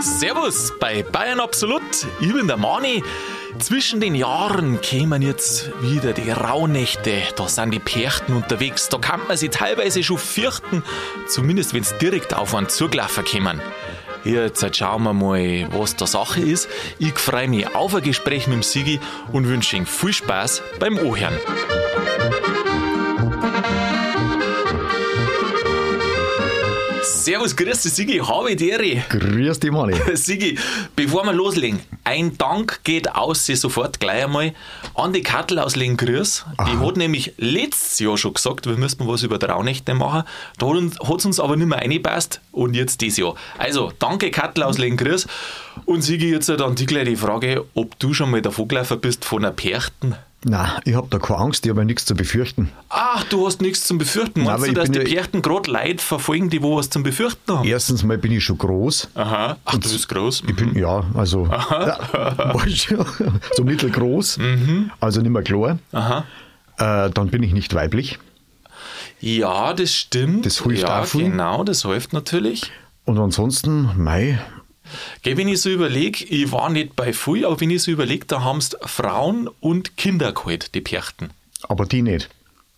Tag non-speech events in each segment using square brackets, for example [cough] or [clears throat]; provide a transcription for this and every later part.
Servus bei Bayern Absolut. Ich bin der Mani. Zwischen den Jahren kämen jetzt wieder die Rauhnächte. Da sind die Perchten unterwegs. Da kann man sich teilweise schon fürchten, zumindest wenn es direkt auf einen zugelaufen kämen. Jetzt schauen wir mal, was da Sache ist. Ich freue mich auf ein Gespräch mit dem Sigi und wünsche Ihnen viel Spaß beim Ohren. Servus, grüß dich, Sigi, habe die Ehre. Grüß dich, Mani. [laughs] Sigi, bevor wir loslegen, ein Dank geht aus sie sofort gleich einmal an die Kattel aus Lengrüß. Die hat nämlich letztes Jahr schon gesagt, wir müssten was über Traunächte machen. Da hat es uns aber nicht mehr reingepasst und jetzt dieses Jahr. Also, danke Kattel aus Lengrüß. Und Sigi, jetzt an die gleich die Frage, ob du schon mal davon gelaufen bist von einer Perchten. Nein, ich hab da keine Angst, ich habe ja nichts zu befürchten. Ach, du hast nichts zum Befürchten. Meinst Nein, du, dass die ja- gerade Leute verfolgen, die wo was zum Befürchten haben? Erstens mal bin ich schon groß. Aha. Ach, du bist groß. Ich bin, ja, also [laughs] ja, du, [laughs] so mittelgroß, also nicht mehr klar. Aha. Äh, dann bin ich nicht weiblich. Ja, das stimmt. Das hilft ja, auch viel. genau, das hilft natürlich. Und ansonsten, mei, Gell, wenn ich so überlege, ich war nicht bei viel, aber wenn ich so überlege, da haben es Frauen und Kinder geholt, die Perchten. aber die nicht.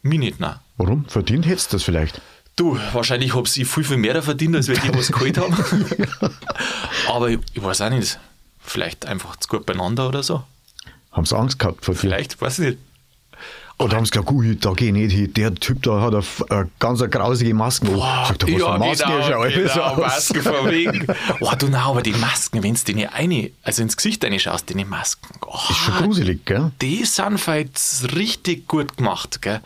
Mich nicht, nein. Warum? Verdient hättest du das vielleicht? Du, wahrscheinlich habe ich viel, viel mehr verdient, als wir die was geholt haben. [laughs] aber ich, ich weiß auch nicht, vielleicht einfach zu gut beieinander oder so. Haben sie Angst gehabt vor dir? Vielleicht, weiß ich nicht. Oder haben sie gesagt, ui, da geh ich nicht hin. Der Typ da hat eine, ganz eine grausige Maske. Oh, Sagt was für Maske genau, genau, aus? Masken von [laughs] wegen. Oh, du, na, aber die Masken, wenn du die nicht eine, also ins Gesicht reinschaust, die Masken, oh, Ist schon gruselig, gell? die sind jetzt richtig gut gemacht, gell?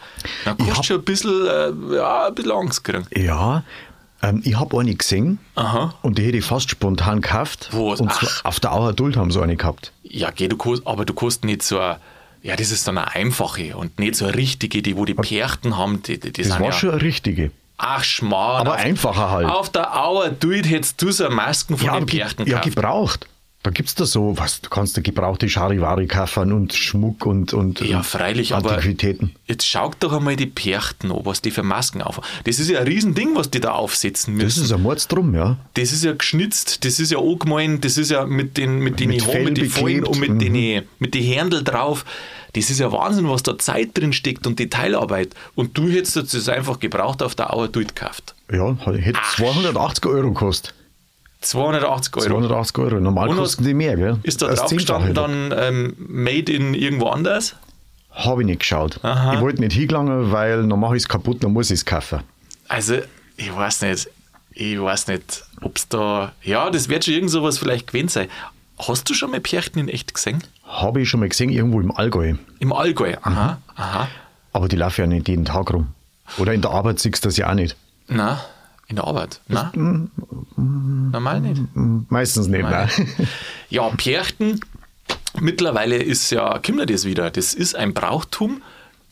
Da kannst du schon ein bisschen, äh, ja, ein bisschen Angst kriegen. Ja, ähm, ich habe eine gesehen Aha. und die hätte ich fast spontan gekauft. Wo? Und Ach. auf der Auer Duld haben sie eine gehabt. Ja, geh, du kannst, aber du kannst nicht so eine, ja, das ist dann eine einfache und nicht so eine richtige, die wo die Perchten haben, die, die, die Das war ja, schon eine richtige. ach Schmarrn. Aber auf, einfacher halt. Auf der Auer Duit hättest du so Masken von den ge- Perchten ja gebraucht. Da gibt es da so, was, du kannst da gebrauchte Charivari kaufen und Schmuck und, und Ja, freilich, aber Antiquitäten. jetzt schaut doch einmal die Perchten an, was die für Masken auf. Das ist ja ein Riesending, was die da aufsetzen müssen. Das ist ein Mords drum, ja. Das ist ja geschnitzt, das ist ja angemalt, das ist ja mit den, mit den Mit Haaren, mit den Fallen und mit mhm. den, mit den Händel drauf. Das ist ja Wahnsinn, was da Zeit drin steckt und Detailarbeit. Und du hättest jetzt das einfach gebraucht auf der Auer Duit gekauft. Ja, hätte 280 Euro gekostet. 280 Euro. 280 Euro. Normal Und kosten die mehr, gell? Ist da Das drauf gestanden Zehnfache. dann ähm, made in irgendwo anders? Habe ich nicht geschaut. Aha. Ich wollte nicht hingelangen, weil dann mache ich es kaputt, dann muss ich es kaufen. Also, ich weiß nicht, ich weiß nicht, ob es da, ja, das wird schon irgend sowas vielleicht gewesen sein. Hast du schon mal Perchten in echt gesehen? Habe ich schon mal gesehen, irgendwo im Allgäu. Im Allgäu, aha, Mhm. aha. Aber die laufen ja nicht jeden Tag rum. Oder in der Arbeit siehst du das ja auch nicht. Na, in der Arbeit, na? Normal nicht. Meistens nicht, Nein. nein. Ja, Perchten, mittlerweile ist ja, kommt das wieder, das ist ein Brauchtum,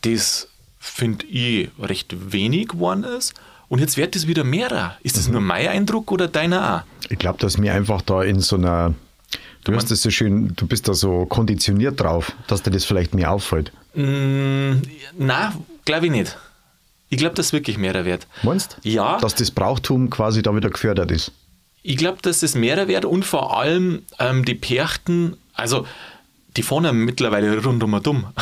das, finde ich, recht wenig geworden ist. Und jetzt wird es wieder mehrer. Ist das nur mein Eindruck oder deiner auch? Ich glaube, dass mir einfach da in so einer. Du hast das so schön, du bist da so konditioniert drauf, dass dir das vielleicht mehr auffällt. Mm, na, glaube ich nicht. Ich glaube, dass wirklich mehrer wird. Meinst du? Ja. Dass das Brauchtum quasi da wieder gefördert ist. Ich glaube, dass es mehrer wird und vor allem ähm, die Perchten, also die fahren ja mittlerweile rundum und dumm. [laughs]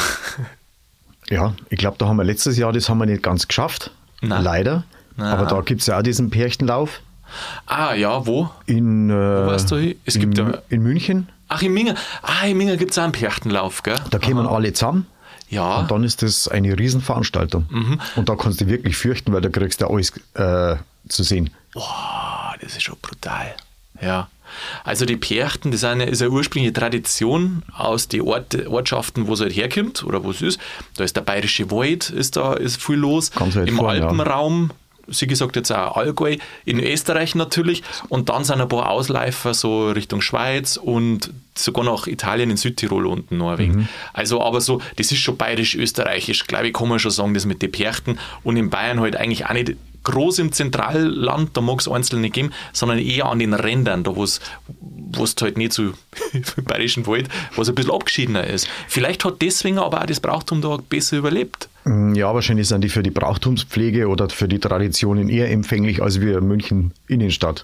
Ja, ich glaube, da haben wir letztes Jahr, das haben wir nicht ganz geschafft. Nein. Leider. Na. Aber da gibt es ja auch diesen Pärchenlauf ah, ja, wo? in, äh, warst du hin? Es in, gibt ja- in München. Ach, in Minga. Ah, in Minga gibt es auch einen Perchtenlauf, gell? Da kommen alle zusammen. Ja. Und dann ist das eine Riesenveranstaltung. Mhm. Und da kannst du dich wirklich fürchten, weil da kriegst du alles äh, zu sehen. Boah, das ist schon brutal. Ja. Also die Perchten, das ist eine, ist eine ursprüngliche Tradition aus den Ort, Ortschaften, wo es halt herkommt oder wo es ist. Da ist der Bayerische Wald, ist da ist viel los. Weit Im vorne, ja. Sie gesagt jetzt auch Allgäu, in Österreich natürlich. Und dann sind ein paar Ausläufer so Richtung Schweiz und sogar nach Italien in Südtirol unten Norwegen. Mhm. Also aber so, das ist schon bayerisch-österreichisch, glaube ich, kann man schon sagen, das mit den Perchten. Und in Bayern halt eigentlich auch nicht groß im Zentralland, da mag es einzelne geben, sondern eher an den Rändern, da wo es halt nicht so [laughs] im bayerischen Wald, wo es ein bisschen abgeschiedener ist. Vielleicht hat deswegen aber auch das Brauchtum da besser überlebt. Ja, wahrscheinlich sind die für die Brauchtumspflege oder für die Traditionen eher empfänglich als wir München Innenstadt.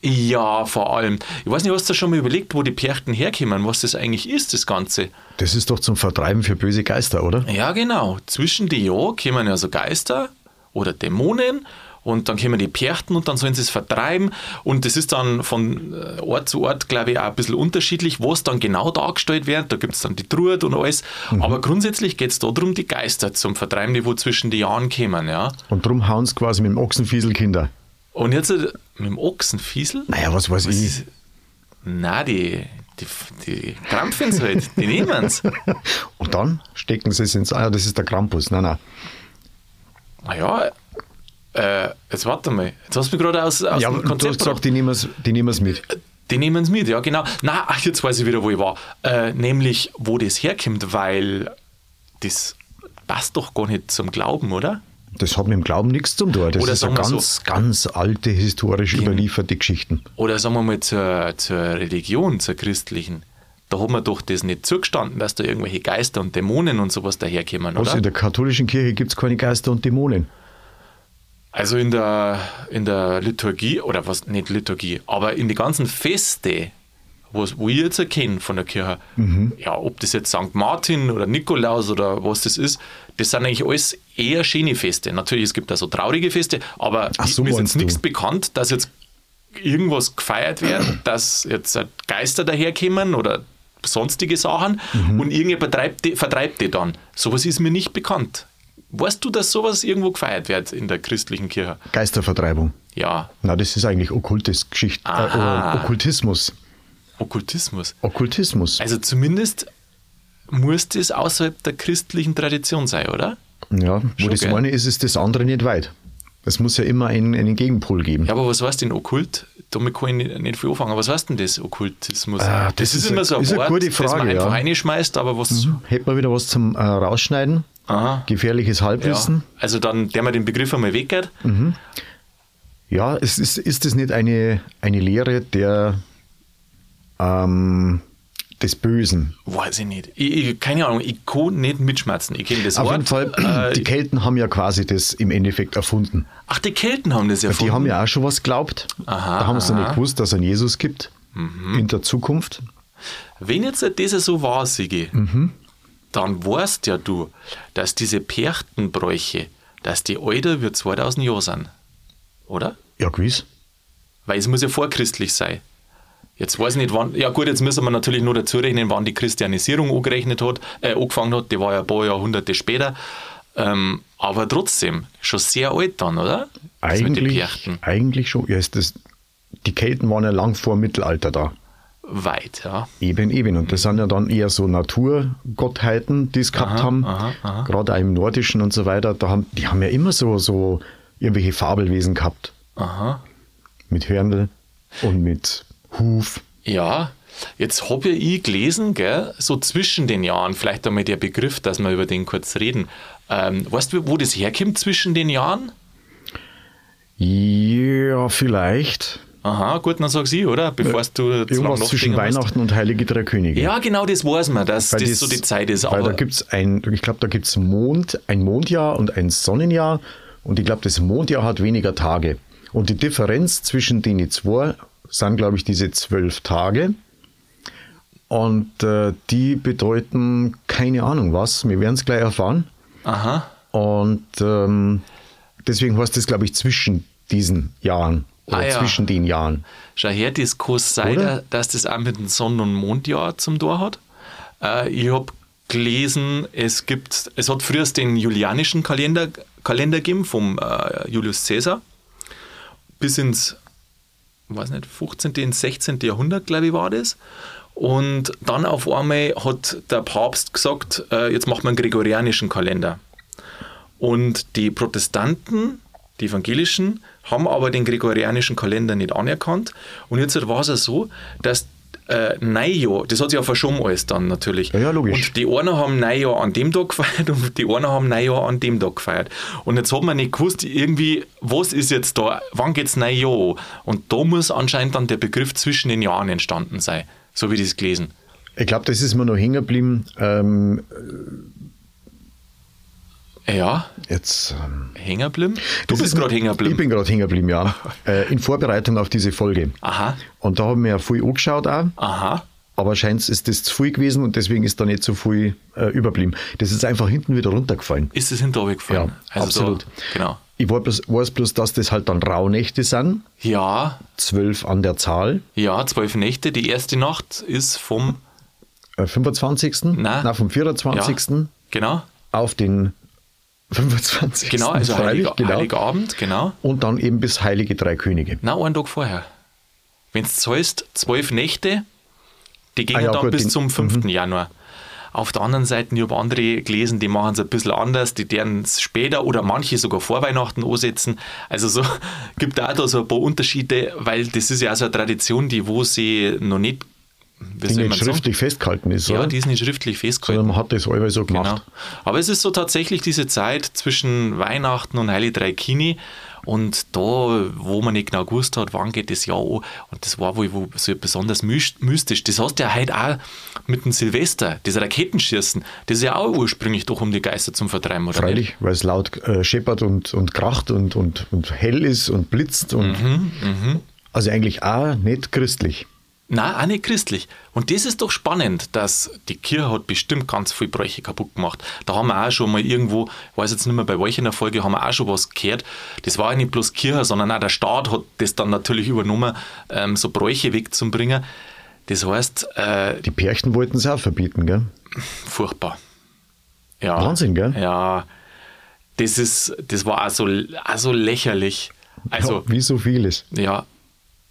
Ja, vor allem. Ich weiß nicht, hast du schon mal überlegt, wo die Perchten herkommen, was das eigentlich ist, das Ganze? Das ist doch zum Vertreiben für böse Geister, oder? Ja, genau. Zwischen die Jahr kommen ja so Geister oder Dämonen und dann kommen die Perchten und dann sollen sie es vertreiben und das ist dann von äh, Ort zu Ort, glaube ich, auch ein bisschen unterschiedlich, was dann genau dargestellt wird. Da gibt es dann die Truhe und alles. Mhm. Aber grundsätzlich geht es darum, die Geister zum Vertreiben, die wo zwischen die Jahren kommen. Ja. Und darum hauen sie quasi mit dem Ochsenfiesel Kinder. Und jetzt äh, mit dem Ochsenfiesel? Naja, was weiß was ich. Ist, na, die, die, die krampfen es halt, die nehmen es. [laughs] Und dann stecken sie es ins Eier, das ist der Krampus. Nein, nein. Naja, äh, jetzt warte mal. Jetzt hast du mich gerade aus, aus ja, dem Konzept du hast gesagt, die nehmen es mit. Die nehmen es mit, ja genau. Na, ach, jetzt weiß ich wieder, wo ich war. Äh, nämlich, wo das herkommt, weil das passt doch gar nicht zum Glauben, oder? Das hat mit dem Glauben nichts zu tun. Das oder ist eine ganz, so, ganz alte, historisch überlieferte Geschichten. Oder sagen wir mal zur, zur Religion, zur christlichen. Da hat man doch das nicht zugestanden, dass da irgendwelche Geister und Dämonen und sowas daherkommen, oder? Also in der katholischen Kirche gibt es keine Geister und Dämonen. Also in der, in der Liturgie, oder was, nicht Liturgie, aber in die ganzen Feste, was, wo ich jetzt erkenne von der Kirche, mhm. ja, ob das jetzt St. Martin oder Nikolaus oder was das ist, das sind eigentlich alles eher schöne Feste. Natürlich, es gibt da so traurige Feste, aber Ach, so mir ist jetzt nichts bekannt, dass jetzt irgendwas gefeiert wird, [clears throat] dass jetzt Geister daherkommen oder sonstige Sachen mhm. und irgendjemand vertreibt die, vertreibt die dann. Sowas ist mir nicht bekannt. Weißt du, dass sowas irgendwo gefeiert wird in der christlichen Kirche? Geistervertreibung. Ja. Na, das ist eigentlich okkultes Geschichte, äh, Okkultismus. Okkultismus. Okkultismus. Also zumindest muss das außerhalb der christlichen Tradition sein, oder? Ja, wo Schon das geil. eine ist, ist das andere nicht weit. Es muss ja immer einen, einen Gegenpol geben. Ja, aber was heißt denn Okkult? Damit kann ich nicht, nicht viel anfangen. Was heißt denn das, Okkultismus? Ah, das, das, ist, ist immer so ein ist Wort, eine gute Frage, das man einfach ja. reinschmeißt, aber was... Mhm. Hätte man wieder was zum äh, Rausschneiden? Aha. Gefährliches Halbwissen. Ja. Also dann, der man den Begriff einmal weggeht. Mhm. Ja, es ist, ist das nicht eine, eine Lehre der ähm, des Bösen? Weiß ich nicht. Ich, ich, keine Ahnung, ich kann nicht mitschmerzen. Ich kenne das Auf Wort. jeden Fall, äh, die Kelten haben ja quasi das im Endeffekt erfunden. Ach, die Kelten haben das erfunden? Die haben ja auch schon was geglaubt. Aha, da haben sie nicht gewusst, dass es einen Jesus gibt mhm. in der Zukunft. Wenn jetzt das so war, Sigi, mhm dann weißt ja du, dass diese Perchtenbräuche, dass die älter wie 2000 Jahre sind. Oder? Ja, gewiss. Weil es muss ja vorchristlich sein. Jetzt weiß ich nicht, wann, ja gut, jetzt müssen wir natürlich nur dazu rechnen, wann die Christianisierung angerechnet hat, äh, angefangen hat, die war ja ein paar Jahrhunderte später. Ähm, aber trotzdem, schon sehr alt dann, oder? Eigentlich, eigentlich schon. Ja, ist das, die Kelten waren ja lang vor Mittelalter da weit. Ja. Eben, eben. Und das sind ja dann eher so Naturgottheiten, die es gehabt aha, haben. Aha, aha. Gerade auch im Nordischen und so weiter. Da haben, die haben ja immer so, so irgendwelche Fabelwesen gehabt. Aha. Mit Hörnl und mit Huf. Ja, jetzt habe ich gelesen, gell, so zwischen den Jahren, vielleicht einmal der Begriff, dass wir über den kurz reden. Ähm, weißt du, wo das herkommt zwischen den Jahren? Ja, vielleicht. Aha, gut, dann sag sie, oder? Bevor ja, du Irgendwas zwischen Weihnachten und Heilige Drei Könige. Ja, genau, das weiß man, dass weil das, das so die Zeit ist. Weil da gibt es ein, ich glaube, da gibt es Mond, ein Mondjahr und ein Sonnenjahr. Und ich glaube, das Mondjahr hat weniger Tage. Und die Differenz zwischen den zwei sind, glaube ich, diese zwölf Tage. Und äh, die bedeuten keine Ahnung was. Wir werden es gleich erfahren. Aha. Und ähm, deswegen heißt das, glaube ich, zwischen diesen Jahren. Oder ah, ja. zwischen den Jahren. Schau her, das kann sein, dass das auch mit dem Sonn- und Mondjahr zum Tor hat. Äh, ich habe gelesen, es gibt, es hat früher den julianischen Kalender, Kalender gegeben vom äh, Julius Caesar bis ins, weiß nicht, 15., 16. Jahrhundert, glaube ich, war das. Und dann auf einmal hat der Papst gesagt, äh, jetzt macht man einen gregorianischen Kalender. Und die Protestanten die evangelischen haben aber den gregorianischen Kalender nicht anerkannt. Und jetzt war es ja so, dass äh, Neujahr, das hat sich ja verschoben alles dann natürlich. Ja, ja, logisch. Und die einen haben Neujahr an dem Tag gefeiert und die einen haben Neujahr an dem Tag gefeiert. Und jetzt hat man nicht gewusst, irgendwie, was ist jetzt da, wann geht es Neujahr? Und da muss anscheinend dann der Begriff zwischen den Jahren entstanden sein, so wie ich das gelesen. Ich glaube, das ist mir noch hängen geblieben. Ähm, Ja, Jetzt. Ähm, hängen geblieben. Du bist ist- gerade hängen Ich bin gerade hängen geblieben, ja. äh, in Vorbereitung auf diese Folge. Aha, Und da haben wir ja viel angeschaut auch. aha. Aber scheint ist das zu viel gewesen und deswegen ist da nicht so viel äh, überblieben. Das ist einfach hinten wieder runtergefallen. Ist es hinter euch gefallen? Ja, absolut. Da, genau. Ich weiß bloß, dass das halt dann Rauhnächte sind. Ja, Zwölf an der Zahl. ja, zwölf Nächte. Die erste Nacht ist vom, Äh, 25. Nein. Na, vom ja, 24. genau, auf den 25. genau, also freilich, Heilig, Heiligabend, genau. Und dann eben bis Heilige Drei Könige. Na, einen Tag vorher. Wenn du zahlst, zwölf Nächte, die gehen Ah ja, dann gut, bis zum 5. Januar. Auf der anderen Seite, ich habe andere gelesen, die machen es ein bisschen anders, die deren es später oder manche sogar vor Weihnachten ansetzen. Also so [laughs] gibt auch da so ein paar Unterschiede, weil das ist ja auch so eine Tradition, die wo sie noch nicht, Die nicht man sagen? schriftlich festgehalten ist, Ja, oder? die ist nicht schriftlich festgehalten. Sondern man hat das allweil so gemacht. Genau. Aber es ist so tatsächlich diese Zeit zwischen Weihnachten und Heilig Drei Kini. Und da, wo man nicht genau gewusst hat, wann geht das Jahr an, und das war wohl wo so besonders myst- mystisch. Das hast du ja heute auch mit dem Silvester, das Raketenschießen, das ist ja auch ursprünglich doch um die Geister zum Vertreiben, oder? Freilich, weil es laut äh, scheppert und, und kracht und, und, und hell ist und blitzt. Und Mhm, Also eigentlich auch nicht christlich. Nein, auch nicht christlich. Und das ist doch spannend, dass die Kirche hat bestimmt ganz viel Bräuche kaputt gemacht. Da haben wir auch schon mal irgendwo, ich weiß jetzt nicht mehr, bei welcher in der Folge haben wir auch schon was gehört. Das war ja nicht bloß Kirche, sondern auch der Staat hat das dann natürlich übernommen, ähm, so Bräuche wegzubringen. Das heißt, äh, Die Pärchen wollten es auch verbieten, gell? furchtbar. Ja. Wahnsinn, gell? Ja. Das ist, das war auch so, auch so lächerlich. Also, ja, wie so vieles. ja.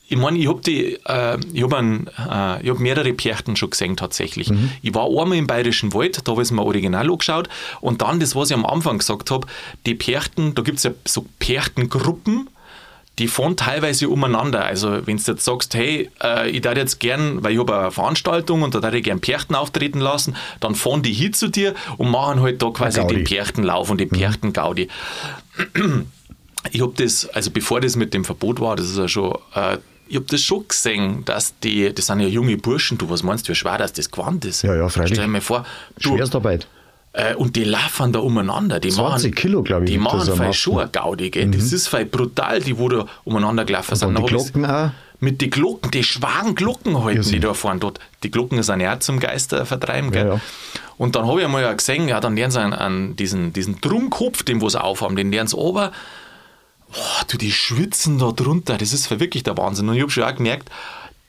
Ich meine, ich habe die, äh, ich habe äh, ich hab mehrere Perchten schon gesehen tatsächlich. Ich war einmal im Bayerischen Wald, da habe ich es mir original angeschaut. Und dann das, was ich am Anfang gesagt habe, die Perchten, da gibt es ja so Perchtengruppen, die fahren teilweise umeinander. Also wenn du jetzt sagst, hey, äh, ich darf jetzt gern, weil ich habe eine Veranstaltung und da darf ich gern Perchten auftreten lassen, dann fahren die hin zu dir und machen halt da quasi Gaudi. den Perchtenlauf und die Perchtengaudi. Ich habe das, also bevor das mit dem Verbot war, das ist ja schon, äh, ich habe das schon gesehen, dass die, das sind ja junge Burschen, du, was meinst du, wie schwer dass das Gewand ist? Ja, ja, freilich. Stell dir mal vor, du, Schwerstarbeit. äh, und die laufen da umeinander. Die 20 machen, Kilo, glaub ich, Die das machen am voll schon eine Gaudi, gell? Das ist voll brutal, die wo da umeinander gelaufen sind. Die Glocken auch. Mit den Glocken, die schwachen Glocken halten Irrsinn. die da vorne dort. Die Glocken sind ja auch zum Geister vertreiben, gell? Ja, ja. Und dann habe ich einmal ja gesehen, ja, dann lernen sie an, an diesen, diesen Drumkopf, den wo sie aufhaben, den lernen sie ober. Boah, du, die schwitzen da drunter, das ist wirklich der Wahnsinn. Und ich habe schon auch gemerkt,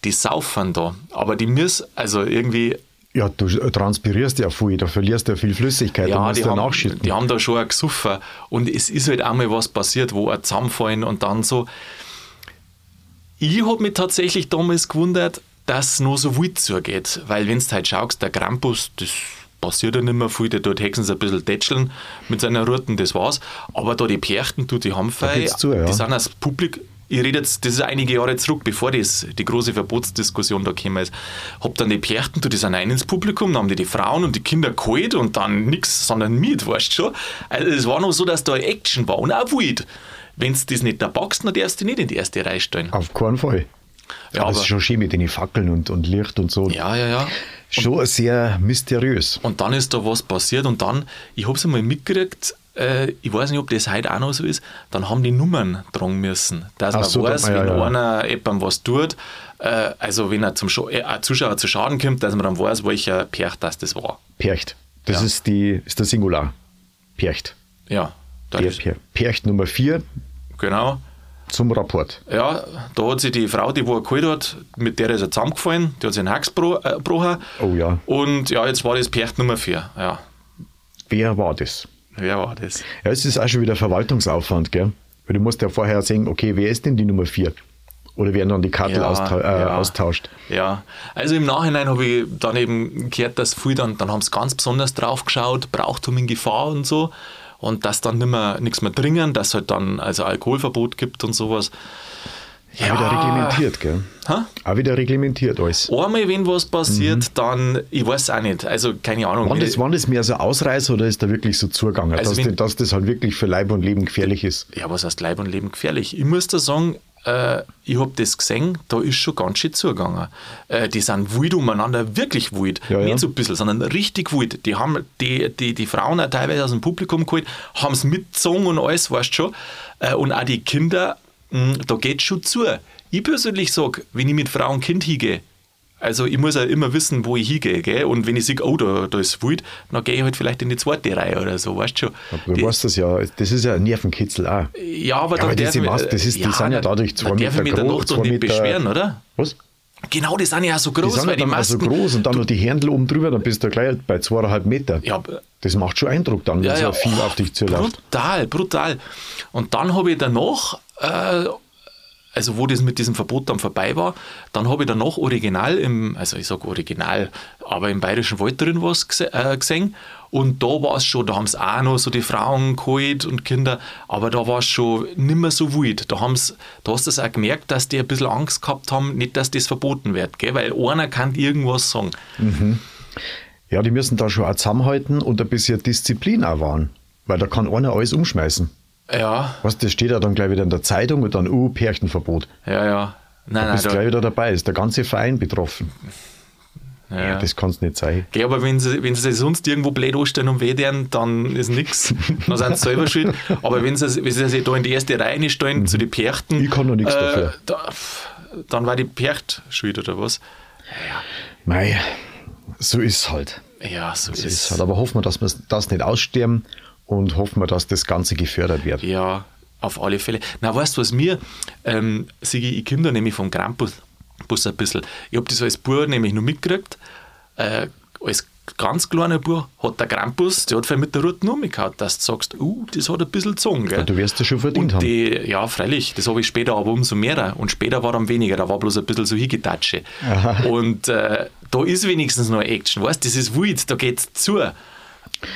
die saufen da. Aber die müssen, also irgendwie, Ja, du transpirierst ja viel, da verlierst du ja viel Flüssigkeit, da ja, musst die ja nachschütten. die haben da schon ein gesoffen. Und es ist halt einmal was passiert, wo er zusammenfallen und dann so. Ich habe mich tatsächlich damals gewundert, dass es noch so wild zugeht. Weil, wenn du halt schaust, der Krampus, das passiert ja nicht mehr viel, der tut höchstens ein bisschen tätscheln mit seiner Ruten, das war's. Aber da die Perchten, du, die haben fei, geht's zu, ja. die sind als Publikum. Ich rede jetzt, das ist einige Jahre zurück, bevor das, die große Verbotsdiskussion da gekommen ist. Hab dann die Perchten, du, die sind rein ins Publikum, dann haben die die Frauen und die Kinder geholt und dann nix, sondern mit, weißt du schon. Also es war noch so, dass da Action war und auch wild. Wenn du das nicht da packst, dann darfst du nicht in die erste Reihe stellen. Auf keinen Fall. Ja, aber aber- es ist schon schön mit den Fackeln und, und Licht und so. Ja, ja, ja. Schon sehr mysteriös. Und dann ist da was passiert und dann, ich habe es einmal mitgekriegt, äh, ich weiß nicht, ob das heute auch noch so ist, dann haben die Nummern tragen müssen, dass Ach man so, weiß, ja, wenn ja. einer jemandem was tut, äh, also wenn er zum Scha äh, ein Zuschauer zu Schaden kommt, dass man dann weiß, welcher Perch das, das war. Percht. Das Ja. ist, die, ist der Singular. Percht. Ja, Percht Nummer 4 genau. Zum Rapport. Ja, da hat sich die Frau, die wo er geholt hat, mit der ist er zusammengefallen, die hat sich einen Hax äh, gebrochen. Oh ja. Und ja, jetzt war das Perch Nummer 4. Ja, Wer war das? wer war das? Ja, es ist auch schon wieder Verwaltungsaufwand, gell? Weil du musst ja vorher sehen, okay, wer ist denn die Nummer 4? Oder werden dann die Karten Ja, austau äh, ja. austauscht? Ja, also im Nachhinein habe ich dann eben gehört, dass viele dann, dann haben sie ganz besonders drauf geschaut, Brauchtum in Gefahr und so. Und dass dann nicht mehr, nichts mehr dringen, dass es halt dann also Alkoholverbot gibt und sowas. Auch wieder reglementiert, gell? Hä? Auch wieder reglementiert alles. Einmal, wenn was passiert, dann, ich weiß auch nicht, also keine Ahnung. Das, waren das mehr so Ausreißer oder ist da wirklich so zugegangen, Also dass, wenn- die- dass das halt wirklich für Leib und Leben gefährlich ist? ja, was heißt Leib und Leben gefährlich? Ich muss da sagen, äh, ich habe das gesehen, da ist schon ganz schön zugegangen. Äh, die sind wild umeinander, wirklich wild. Ja, ja. Nicht so ein bisschen, sondern richtig wild. Die haben die, die, die Frauen auch teilweise aus dem Publikum geholt, haben es mitgezogen und alles, weißt du schon. Äh, und auch die Kinder, mh, da geht schon zu. Ich persönlich sage, wenn ich mit Frau und Kind hingehe, also ich muss ja immer wissen, wo ich hingehe. Gell? Und wenn ich sehe, oh, da, da ist wild, dann gehe ich halt vielleicht in die zweite Reihe oder so, weißt du schon. Aber du weißt das ja, das ist ja ein Nervenkitzel auch. Ja, aber, Ja, dann aber diese ich- das ist- die sind ja dadurch zwei dann darf ich Meter mich danach doch nicht Meter- beschweren, oder? Was? Genau, die sind ja auch so Die groß, sind weil ja die dann auch so groß und dann noch die Händel oben drüber, dann bist du gleich bei zweieinhalb Meter. Ja, Das macht schon Eindruck dann, wenn ja, so ja, viel oh, auf dich zuläuft. Brutal, brutal. Und dann habe ich danach, äh, also wo das mit diesem Verbot dann vorbei war, dann habe ich danach original im, also ich sage original, aber im Bayerischen Wald drin was äh, gesehen. Und da war es schon, da haben es auch noch so die Frauen geholt und Kinder, aber da war es schon nicht mehr so wild. Da, haben's, da hast du es auch gemerkt, dass die ein bisschen Angst gehabt haben, nicht, dass das verboten wird, gell? weil einer kann irgendwas sagen. Ja, die müssen da schon auch zusammenhalten und ein bisschen Disziplin auch wahren. Weil da kann einer alles umschmeißen. Ja, Was, das steht ja dann gleich wieder in der Zeitung und dann, uh, Pärchenverbot. ja, ja. Nein, Du nein, bist da, gleich wieder dabei, ist der ganze Verein betroffen. ja, Ja, das kann es nicht sein. Gell, aber wenn sie, wenn sie sich sonst irgendwo blöd anstellen und wehtun, dann ist nichts. [laughs] Dann sind sie selber schuld. Aber wenn sie, wenn sie sich da in die erste Reihe stellen, zu den Perchten. Ich kann noch nichts dafür. Da, dann war die Percht schuld oder was? Mei, so ist es halt. Ja, so So ist ist halt. Aber hoffen wir, dass wir das nicht aussterben und hoffen wir, dass das Ganze gefördert wird. Ja, auf alle Fälle. Na, weißt du, was mir, ähm, Sigi, ich komme da nämlich vom Krampus Bus ein bisschen. Ich habe das als Bub nämlich noch mitgekriegt. Äh, als ganz kleiner Bub hat der Krampus, der hat mit der Roten umgehauen, dass du sagst, uh, das hat ein bisschen gezogen. Gell? Ja, du wirst das schon verdient und haben. die, Ja, freilich. Das habe ich später aber umso mehr. Und später war dann weniger. Da war bloß ein bisschen so hingetatsche. Und äh, da ist wenigstens noch Action. Weißt das ist wild, da geht's zu.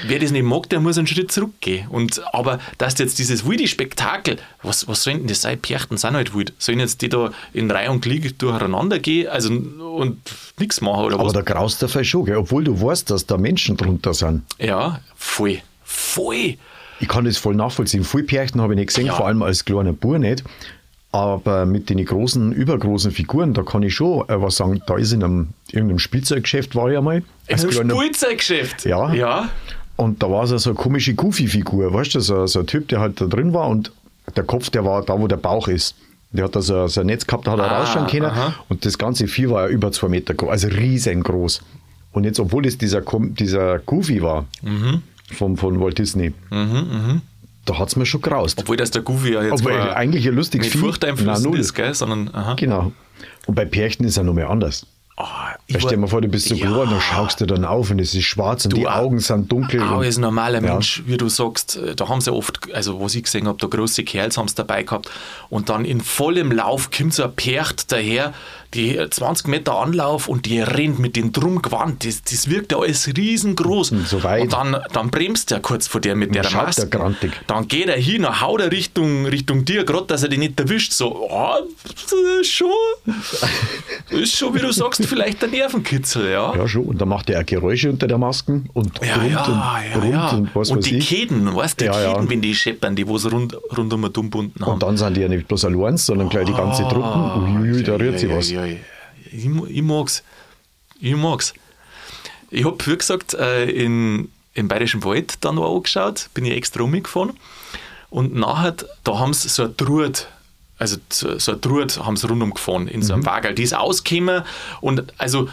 Wer das nicht mag, der muss einen Schritt zurückgehen. Und, aber dass jetzt dieses wilde Spektakel, was, was soll denn das sein? Perchten sind halt wild. Sollen jetzt die da in Reihe und Glied durcheinander gehen also, und nichts machen oder Aber was? da graust der Fall schon, gell? obwohl du weißt, dass da Menschen drunter sind. Ja, voll. Voll. Ich kann das voll nachvollziehen. Viele Pärchen habe ich nicht gesehen, Ja. vor allem als kleiner Bub nicht. Aber mit den großen, übergroßen Figuren, da kann ich schon äh, was sagen. Da ist in einem irgendeinem Spielzeuggeschäft war ich einmal. In als einem kleiner- Spielzeuggeschäft. Ja. Ja. Und da war so so eine komische Goofy-Figur, weißt du, so, so ein Typ, der halt da drin war und der Kopf, der war da, wo der Bauch ist. Der hat da so, so ein Netz gehabt, da hat er Ah, rausschauen können. aha. Und das ganze Vieh war ja über zwei Meter groß, also riesengroß. Und jetzt, obwohl es dieser, dieser Goofy war, Mhm. vom, von Walt Disney, da hat es mir schon graust. Obwohl das der Goofy ja jetzt Obwohl kein- eigentlich ein lustiges Vieh. furchteinflößend ist, gell? sondern aha. Genau. Und bei Pärchen ist er noch mehr anders. Da ich stell dir mal vor, du bist so Ja. groß, dann schaust du dann auf und es ist schwarz und Du, die auch- Augen sind dunkel. Auch und- als normaler Ja. Mensch, wie du sagst, äh, da haben sie oft, also was ich gesehen habe, da große Kerls haben es dabei gehabt und dann in vollem Lauf kommt so ein Percht daher, die 20 Meter Anlauf und die rennt mit dem Drumgewand, das, das wirkt ja alles riesengroß. Und so weit. Und dann, dann bremst er kurz vor dir mit der Maske. er grantig. Dann geht er hin, dann haut er Richtung, Richtung dir, gerade dass er dich nicht erwischt, so, ah, das ist schon, ist schon, wie du sagst, vielleicht ein Nervenkitzel, ja. Ja, schon. Und dann macht er auch Geräusche unter der Maske und Ja, brummt ja, und brummt ja. und was und weiß die ich. Käden, weißt du, die. Käden, wenn die scheppern, die wo sie rund, rund um den Dummbunden haben. Und dann sind die ja nicht bloß allein, sondern gleich die ganze Truppen. Uiuiui, da rührt sich Ah, was. Ja. Ich, ich mag's. Ich mag's. Ich hab, wie gesagt, äh, in, im Bayerischen Wald dann noch angeschaut, bin ich extra umgefahren. Und nachher, da haben sie so eine Trut, also so, so eine Trut haben sie rundum gefahren, in so Mhm. einem Wagel. Die ist ausgekommen und also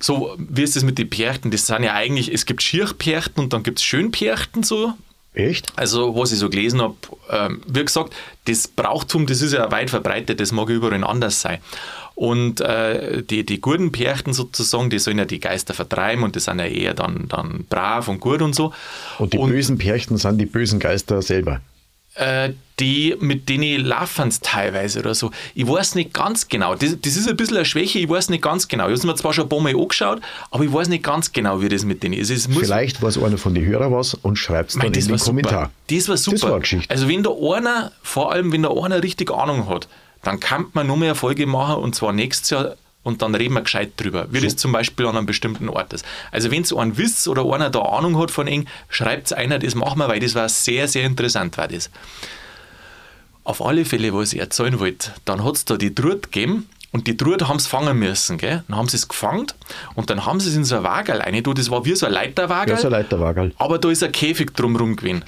so wie ist das mit den Perchten? Das sind ja eigentlich, es gibt Schierperchten und dann gibt es Schönperchten so, Echt? also, was ich so gelesen habe, ähm, wie gesagt, das Brauchtum, das ist ja weit verbreitet, das mag überall anders sein. Und äh, die, die guten Perchten sozusagen, die sollen ja die Geister vertreiben und die sind ja eher dann, dann brav und gut und so. Und die bösen Pärchen sind die bösen Geister selber. äh, die, mit denen laufen es teilweise oder so. Ich weiß nicht ganz genau. Das, das ist ein bisschen eine Schwäche, ich weiß nicht ganz genau. Ich habe es mir zwar schon ein paar Mal angeschaut, aber ich weiß nicht ganz genau, wie das mit denen ist. Es Vielleicht weiß einer von den Hörern was und schreibt es dann das in den Kommentar. Das war super. Das war eine Geschichte. Also wenn da einer, vor allem wenn da einer richtig Ahnung hat, dann kann man nur mehr eine Folge machen und zwar nächstes Jahr und dann reden wir gescheit drüber, wie das zum Beispiel an einem bestimmten Ort ist. Also wenn es einen wisst oder einer da Ahnung hat von eng, schreibt es einer, das machen wir, weil das war sehr, sehr interessant, war das. Auf alle Fälle, was ich erzählen wollte, dann hat es da die Trut gegeben und die Trut haben es fangen müssen. Gell? Dann haben sie es gefangen und dann haben sie es in so ein Wagel rein. Das war wie so ein Leiterwagel. Ja, so ein Leiterwagel. Aber da ist ein Käfig drumherum gewesen.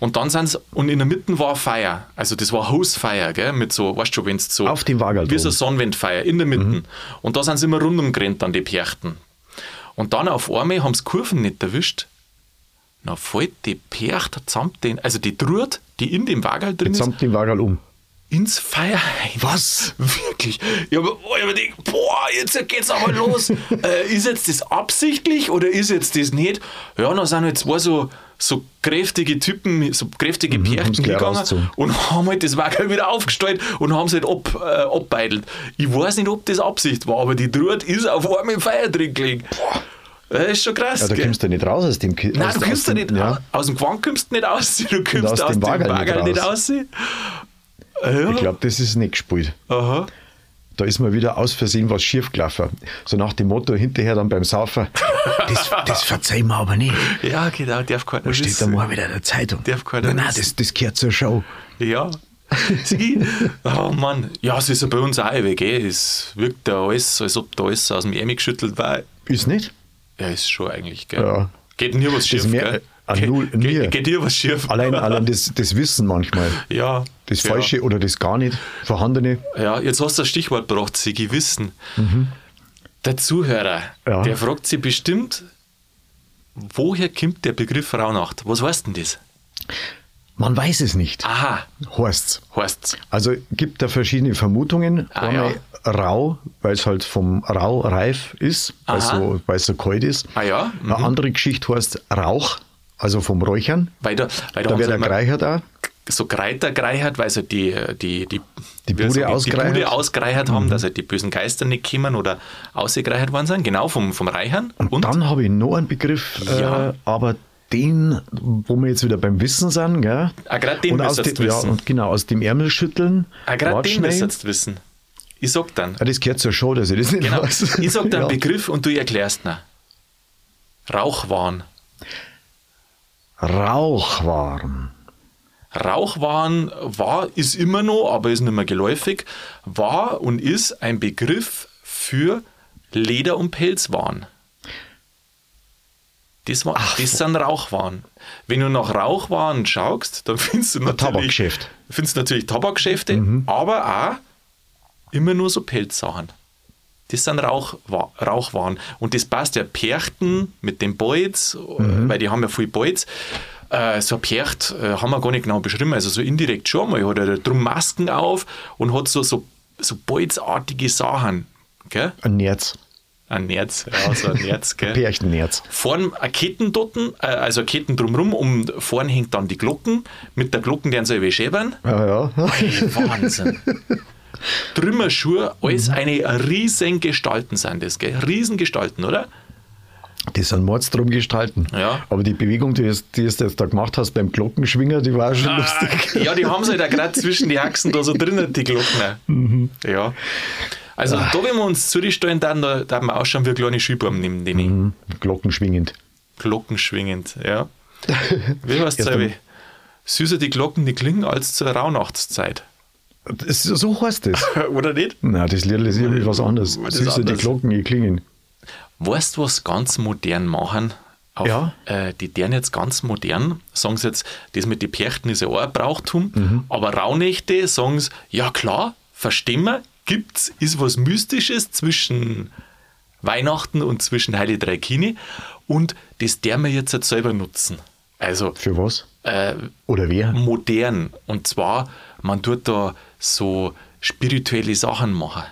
Und dann sind sie, und in der Mitte war ein Feuer. Also das war Hausfeuer, gell? Mit so, weißt du, wenn es so. Auf dem Wagel Wie so drum. Sonnenwindfeuer in der Mitte. Und da sind sie immer rundum gerannt, dann die Perchten. Und dann auf einmal haben sie Kurven nicht erwischt. Dann fällt die Percht samt den, also die Trut, die in dem Wagel drin ist, Samt dem Wagel um. Ins Feuer rein. Was? Wirklich. Ich habe hab mir gedacht, boah, jetzt geht's aber los. [laughs] äh, ist jetzt das absichtlich oder ist jetzt das nicht? Ja, dann sind halt zwei so, so kräftige Typen, so kräftige Pärchen Mhm, gleich gegangen und haben halt das Wackel wieder aufgestellt und haben es halt ab, äh, abbeidelt. Ich weiß nicht, ob das Absicht war, aber die Trut ist auf einmal im Feuer drin gelegen. Das ist schon krass. Ja, da kommst du nicht raus aus dem Ki- Nein, aus, du kommst aus da dem, nicht ja. aus. Dem Gewand kommst du nicht aus. Du kommst aus aus dem Wagel nicht nicht raus. Ja. Ich glaube, das ist nicht gespielt. Aha. Da ist mal wieder aus Versehen was schief gelaufen. So nach dem Motto hinterher dann beim Saufen. Das, das verzeihen wir aber nicht. Ja, genau, darf keiner Was steht da wissen. mal wieder in der Zeitung? Darf keiner nein, nein, wissen. das, das gehört zur Show. Ja. Sie, [laughs] oh Mann, ja, es ist ja bei uns auch ewig, gell. Es wirkt ja alles, als ob da alles aus dem Ärmel geschüttelt war. Ist nicht? Ja, ist schon eigentlich, gell. Ja. Geht nie was schief, mehr- gell. Geht- null- nie. geht, geht nie was schief. Allein, allein das, das Wissen manchmal. Ja. Das ja. Falsche oder das gar nicht vorhandene. Ja, jetzt hast du das Stichwort gebracht, Sigi, Wissen. Der Zuhörer, Ja. der fragt sich bestimmt, woher kommt der Begriff Rauhnacht? Was heißt denn das? Man weiß es nicht. Aha, Heißt's. heißt's. Also gibt da verschiedene Vermutungen. Ah, Einmal rau, weil es halt vom Rau reif ist, weil es so, weil es so kalt ist. Ah ja, mhm. Eine andere Geschichte heißt Rauch, also vom Räuchern. Weil da, weil da, Da haben wird sie er immer gereichert auch. so Greiter gereichert, weil sie die, die, die, Die Bude sag ich, ausgereichert. die Bude ausgereichert haben, dass halt die bösen Geister nicht kommen oder ausgereichert worden sind. Genau, vom, vom Reichern. Und, dann habe ich noch einen Begriff, Ja. äh, aber den, wo wir jetzt wieder beim Wissen sind, gell? Ah, grad den und du ja, wissen. und genau, aus dem Ärmel schütteln. ah, gerade den müsstest du wissen. Ich sag dann. Ja, das gehört zur Show, dass ich das nicht Genau. weiß. Ich sag dann [laughs] ja. Begriff und du erklärst ihn. Rauchwahn. Rauchwaren. Rauchwahn war, ist immer noch, aber ist nicht mehr geläufig, war und ist ein Begriff für Leder- und Pelzwaren. Das, war, das sind Rauchwaren. Wenn du nach Rauchwaren schaust, dann findest du natürlich, Tabakgeschäft. findest du natürlich Tabakgeschäfte, aber auch immer nur so Pelzsachen. Das sind Rauchwa Rauchwaren. Und das passt ja Perchten mit dem Bolz, äh, weil die haben ja viel Bolz. Äh, so ein Percht äh, haben wir gar nicht genau beschrieben, also so indirekt schon mal. Hat er drum Masken auf und hat so, so, so bolzartige Sachen. Gell? Ein Nerz. Ein Nerz, ja, so ein Nerz, [laughs] gell? Pärchennerz. Vorn eine Ketten dort, äh, also Ketten drumrum, um vorn hängt dann die Glocken. Mit der Glocken werden sie schäbern. Ja, ja. Wahnsinn. [laughs] Trümmerschuhe, alles eine riesen Gestalten sind das, gell? Riesengestalten, oder? Das sind Mordsdrum gestalten. Ja. Aber die Bewegung, die, ist, die du jetzt da gemacht hast beim Glockenschwinger, die war schon lustig. [laughs] Ja, die haben sie halt auch gerade zwischen die Haxen da so drinnen, die Glocken. Ja. Also da, wenn wir uns zurückstellen, dann, da, da haben wir ausschauen wie kleine Skibuben neben denen. Glockenschwingend. Glocken schwingend, ja. [laughs] Wie Erst selber? Süßer die Glocken, die klingen als zur Rauhnachtszeit. Das, so heißt das. [laughs] Oder nicht? Na, das Lied ist irgendwie was anderes. Das ist Süße die anders. Glocken, die klingen. Weißt du, was ganz modern machen? Auf, Ja. äh, die deren jetzt ganz modern, sagen sie jetzt, das mit den Perchten ist ja auch ein Brauchtum, Mhm. aber Rauhnächte sagen sie, ja klar, verstehen wir, gibt's, ist was Mystisches zwischen Weihnachten und zwischen Heilige Drei Kine und das der wir jetzt halt selber nutzen. Also Für was? Äh, Oder wer? modern. Und zwar, man tut da so spirituelle Sachen machen.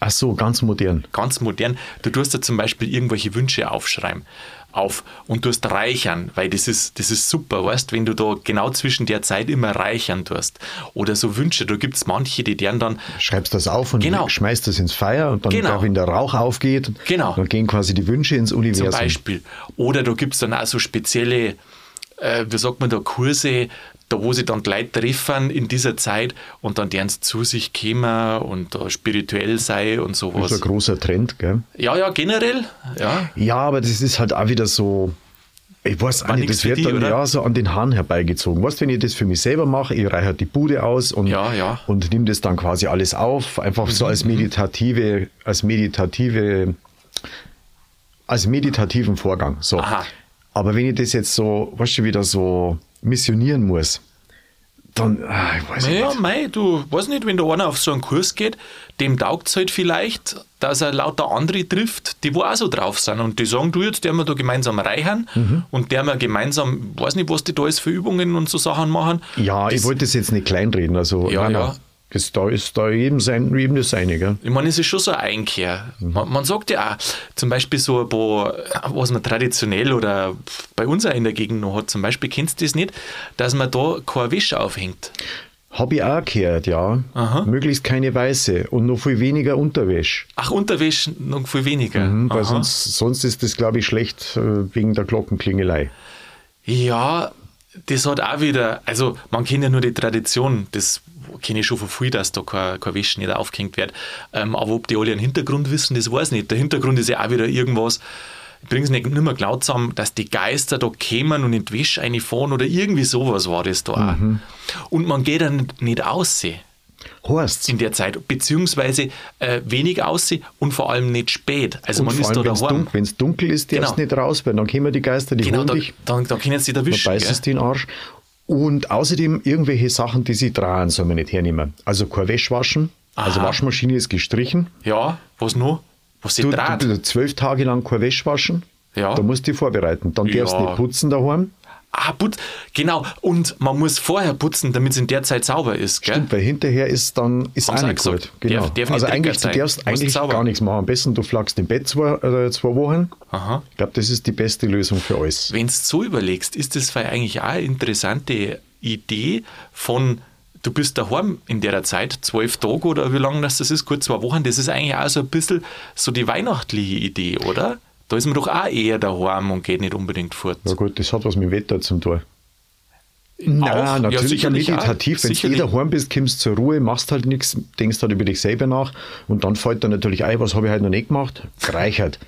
Ach so, ganz modern. Ganz modern. Du tust da zum Beispiel irgendwelche Wünsche aufschreiben. Auf und tust reichern, weil das ist, das ist super, weißt wenn du da genau zwischen der Zeit immer reichern tust. Oder so Wünsche, da gibt es manche, die deren dann Schreibst das auf und Genau. schmeißt das ins Feuer und dann, Genau. wenn der Rauch aufgeht, Genau. dann gehen quasi die Wünsche ins zum Universum. Beispiel. Oder da gibt es dann auch so spezielle, äh, wie sagt man da, Kurse, da wo sie dann die Leute treffen in dieser Zeit und dann deren zu sich kommen und da spirituell sei und Das ist sowas. ein großer Trend, gell? Ja, ja, generell, ja. Ja, aber das ist halt auch wieder so. Ich weiß War auch nicht, das wird die, dann oder? ja so an den Haaren herbeigezogen. Weißt wenn ich das für mich selber mache, ich reiche halt die Bude aus und, Ja, ja. und nehme das dann quasi alles auf, einfach so als meditative, als meditative, als meditativen Vorgang. So. Aha. Aber wenn ich das jetzt so, weißt du, wieder so missionieren muss, dann, ah, ich weiß Naja, nicht. mei, du weiß nicht, wenn da einer auf so einen Kurs geht, dem taugt es halt vielleicht, dass er lauter andere trifft, die wo auch so drauf sind. Und die sagen, du jetzt, der wir da gemeinsam reichern Mhm. und der wir gemeinsam, weiß nicht, was die da alles für Übungen und so Sachen machen. Ja, ich Das- wollte das jetzt nicht kleinreden. Also, Ja, nein, ja. Das, da ist da jedem, sein, jedem das seine. Gell? Ich meine, es ist schon so ein Einkehr. Man, man sagt ja auch, zum Beispiel so ein paar, was man traditionell oder bei uns auch in der Gegend noch hat, zum Beispiel kennst du das nicht, dass man da keine Wäsche aufhängt. Habe ich auch gehört, ja. Aha. Möglichst keine weiße und noch viel weniger Unterwäsche. Ach, Unterwäsche noch viel weniger. Mhm, weil Aha. sonst, sonst ist das, glaube ich, schlecht äh, wegen der Glockenklingelei. Ja, das hat auch wieder, also man kennt ja nur die Tradition, das kenne ich schon von früh, dass da kein, kein Wäsche nicht aufgehängt wird. Ähm, aber ob die alle einen Hintergrund wissen, das weiß ich nicht. Der Hintergrund ist ja auch wieder irgendwas, ich bringe es nicht, nicht mehr genau zusammen, dass die Geister da kämen und in die Wäsche reinfahren oder irgendwie sowas war das da auch. Und man geht dann nicht aussehen Horst. in der Zeit, beziehungsweise äh, wenig aussehen und vor allem nicht spät. Also Und man ist da allem, wenn es daheim. dunkel, ist, darfst Genau. nicht raus, weil dann kommen die Geister, die Genau, da, dann, dann können sie da dann gell? sie den Arsch. Und außerdem irgendwelche Sachen, die sie tragen, soll man nicht hernehmen. Also kein Wäsche waschen, also Aha. Waschmaschine ist gestrichen. Ja, was noch? Was sie Du, draht? du, du zwölf Tage lang kein Wäsche waschen, Ja. da musst du dich vorbereiten. Dann darfst du Ja. nicht putzen daheim. Ah, putz, genau. Und man muss vorher putzen, damit es in der Zeit sauber ist. Gell? Stimmt, weil hinterher ist dann ist auch nicht gut. Genau. Darf- darf also eigentlich, du darfst eigentlich sauber. gar nichts machen. Am besten, du flagst im Bett zwei, äh, zwei Wochen. Aha. Ich glaube, das ist die beste Lösung für alles. Wenn du so überlegst, ist das eigentlich auch eine interessante Idee von, du bist daheim in der Zeit, zwölf Tage oder wie lange das das ist, gut zwei Wochen, das ist eigentlich auch so ein bisschen so die weihnachtliche Idee, oder? Da ist man doch auch eher daheim und geht nicht unbedingt fort. Ja gut, das hat was mit dem Wetter zum tun. Auch? Nein, Ja, natürlich auch. meditativ. Wenn du eh daheim bist, kommst zur Ruhe, machst halt nichts, denkst halt über dich selber nach und dann fällt dann natürlich ein, was habe ich heute noch nicht gemacht? Reichert.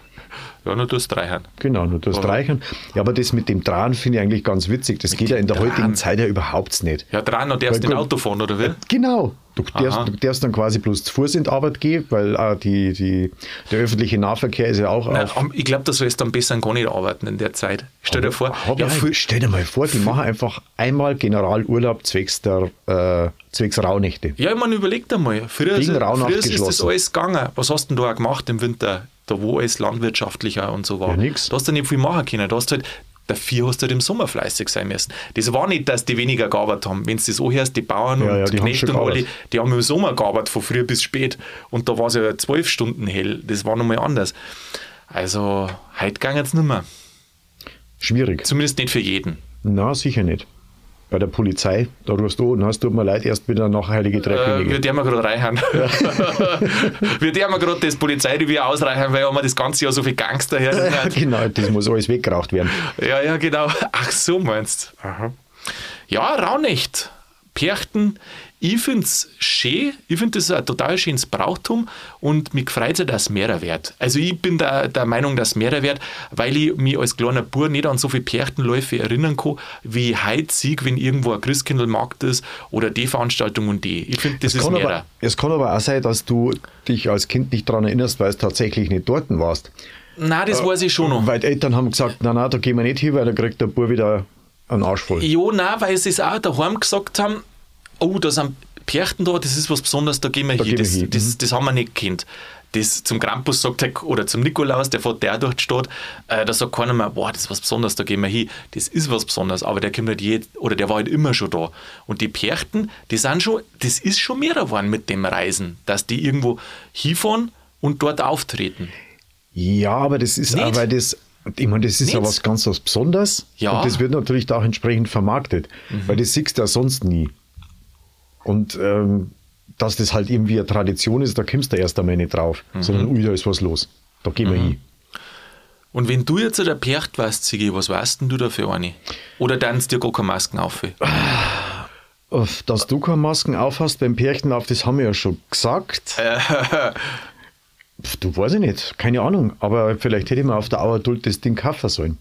Ja, nur durchs Dreiern. Genau, nur das Aber- Reichern. Ja, aber das mit dem Dran finde ich eigentlich ganz witzig. Das geht ja in der dem heutigen Dran. Zeit ja überhaupt nicht. Ja, dran und darfst gut. Auto fahren, oder wie? Genau. Du darfst, du darfst dann quasi bloß zu Fuß in die Arbeit gehen, weil äh, die, die, der öffentliche Nahverkehr ist ja auch Nein, ich glaube, da sollst du am besten gar nicht arbeiten in der Zeit. Stell dir vor, ja, ein- stell dir mal vor, die machen einfach einmal Generalurlaub zwecks der äh, zwecks Rauhnächte. Ja, ich meine, überleg dir mal. Früher, Gegen früher ist das alles gegangen. Was hast denn du auch gemacht im Winter? Da wo alles landwirtschaftlicher und so war. Ja, nix. Da hast du nicht viel machen können. Da hast du halt, dafür hast du halt im Sommer fleißig sein müssen. Das war nicht, dass die weniger gearbeitet haben. Wenn du das anhörst, die Bauern Ja, ja, und die haben Knechte und alle, die haben im Sommer gearbeitet, von früh bis spät. Und da war es ja zwölf Stunden hell. Das war nochmal anders. Also, heute ging es nicht mehr. Schwierig. Zumindest nicht für jeden. Na, sicher nicht. Bei der Polizei, da rufst du an, hast tut mir leid, erst wieder nach Heilige Drei Äh, wir dürfen gerade reichern. wir dürfen gerade das Polizeirevier ausreichen, weil haben wir das ganze Jahr so viel Gangster her. [laughs] genau, das muss alles weggeraucht werden. ja, ja, genau. Ach so meinst du. Ja, Raunecht. Perchten. Ich finde es schön. Ich finde das ein total schönes Brauchtum und mich freut es, dass mehrer wird. Also ich bin der, der Meinung, dass mehrer wird, weil ich mich als kleiner Bub nicht an so viele Perchtenläufe erinnern kann, wie heute sieg, wenn irgendwo ein Christkindlmarkt ist oder die Veranstaltung und die. Ich finde, das Es ist kann, mehrer. aber, es kann aber auch sein, dass du dich als Kind nicht daran erinnerst, weil du tatsächlich nicht dort warst. Nein, das weiß ich schon noch. Weil die Eltern haben gesagt, na na, da gehen wir nicht hin, weil da kriegt der Bub wieder einen Arsch voll. Ja, nein, weil sie es auch daheim gesagt haben, oh, da sind Perchten da, das ist was Besonderes, da gehen wir Da hin. gehen wir Das, hin, Mhm. das, das haben wir nicht gekannt. Das zum Krampus sagt er, oder zum Nikolaus, der fährt der durch die Stadt, äh, da sagt keiner mehr, boah, das ist was Besonderes, da gehen wir hin. Das ist was Besonderes, aber der kommt nicht jed, oder der war halt immer schon da. Und die Perchten, die sind schon, das ist schon mehr geworden mit dem Reisen, dass die irgendwo hinfahren und dort auftreten. Ja, aber das ist Nicht? weil das, ich meine, das ist ja Nicht? was ganz was Besonderes. Ja. Mhm. Und das wird natürlich auch entsprechend vermarktet, weil das siehst du ja sonst nie. Und ähm, dass das halt irgendwie eine Tradition ist, da kommst du erst einmal nicht drauf, Mhm. sondern ui, da ist was los. Da gehen wir hin. Und wenn du jetzt der Percht warst, Sigi, was weißt denn du da für eine? Oder dann dir gar keine Masken auf? Dass du keine Masken aufhast beim Pärchenlauf, das haben wir ja schon gesagt. [laughs] Du weiß ich nicht, keine Ahnung. Aber vielleicht hätte ich mir auf der Auer Duld das Ding kaufen sollen.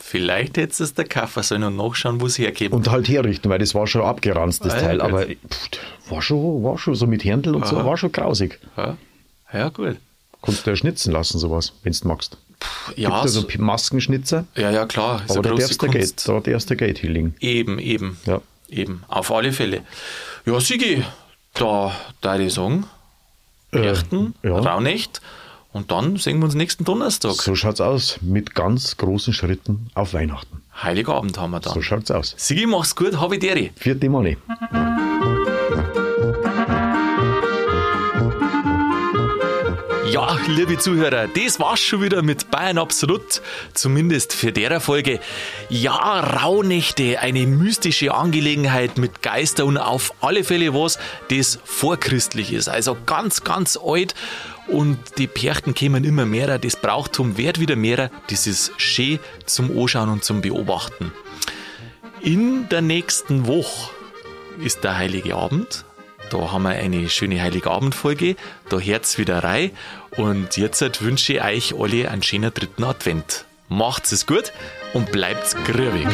Vielleicht hättest du es der Kaffer sollen und nachschauen, wo es herkommt. Und halt herrichten, weil das war schon abgeranzt, das Ah, ja, Teil. gut. Aber pff, war, schon, war schon so mit Händel und so, Aha. war schon grausig. Ja, ja gut. Kannst du ja schnitzen lassen, sowas, wenn du magst. Ja, Gibt so, also Maskenschnitzer, ja, ja, klar. Ist aber der darfst Kunst. Geld, da darfst du Geld hinlegen. Eben, eben. Ja. Eben, auf alle Fälle. Ja, Sigi, da da ich sagen, Erchten, Äh, ja. Raunecht und dann sehen wir uns nächsten Donnerstag. So schaut's aus, mit ganz großen Schritten auf Weihnachten. Heiligabend haben wir dann. So schaut's aus. Sigi, mach's gut, habe dir. Vierte Money. Ja, liebe Zuhörer, das war's schon wieder mit Bayern Absolut, zumindest für der Folge. Ja, Rauhnächte, eine mystische Angelegenheit mit Geister und auf alle Fälle was, das vorchristlich ist, also ganz, ganz alt. Und die Perchten kämen immer mehr, das Brauchtum wird wieder mehr, das ist schön zum Anschauen und zum Beobachten. In der nächsten Woche ist der Heilige Abend. Da haben wir eine schöne Heiligabendfolge. Da hört's wieder rein. Und jetzt wünsche ich euch alle einen schönen dritten Advent. Macht's es gut und bleibt's grübig.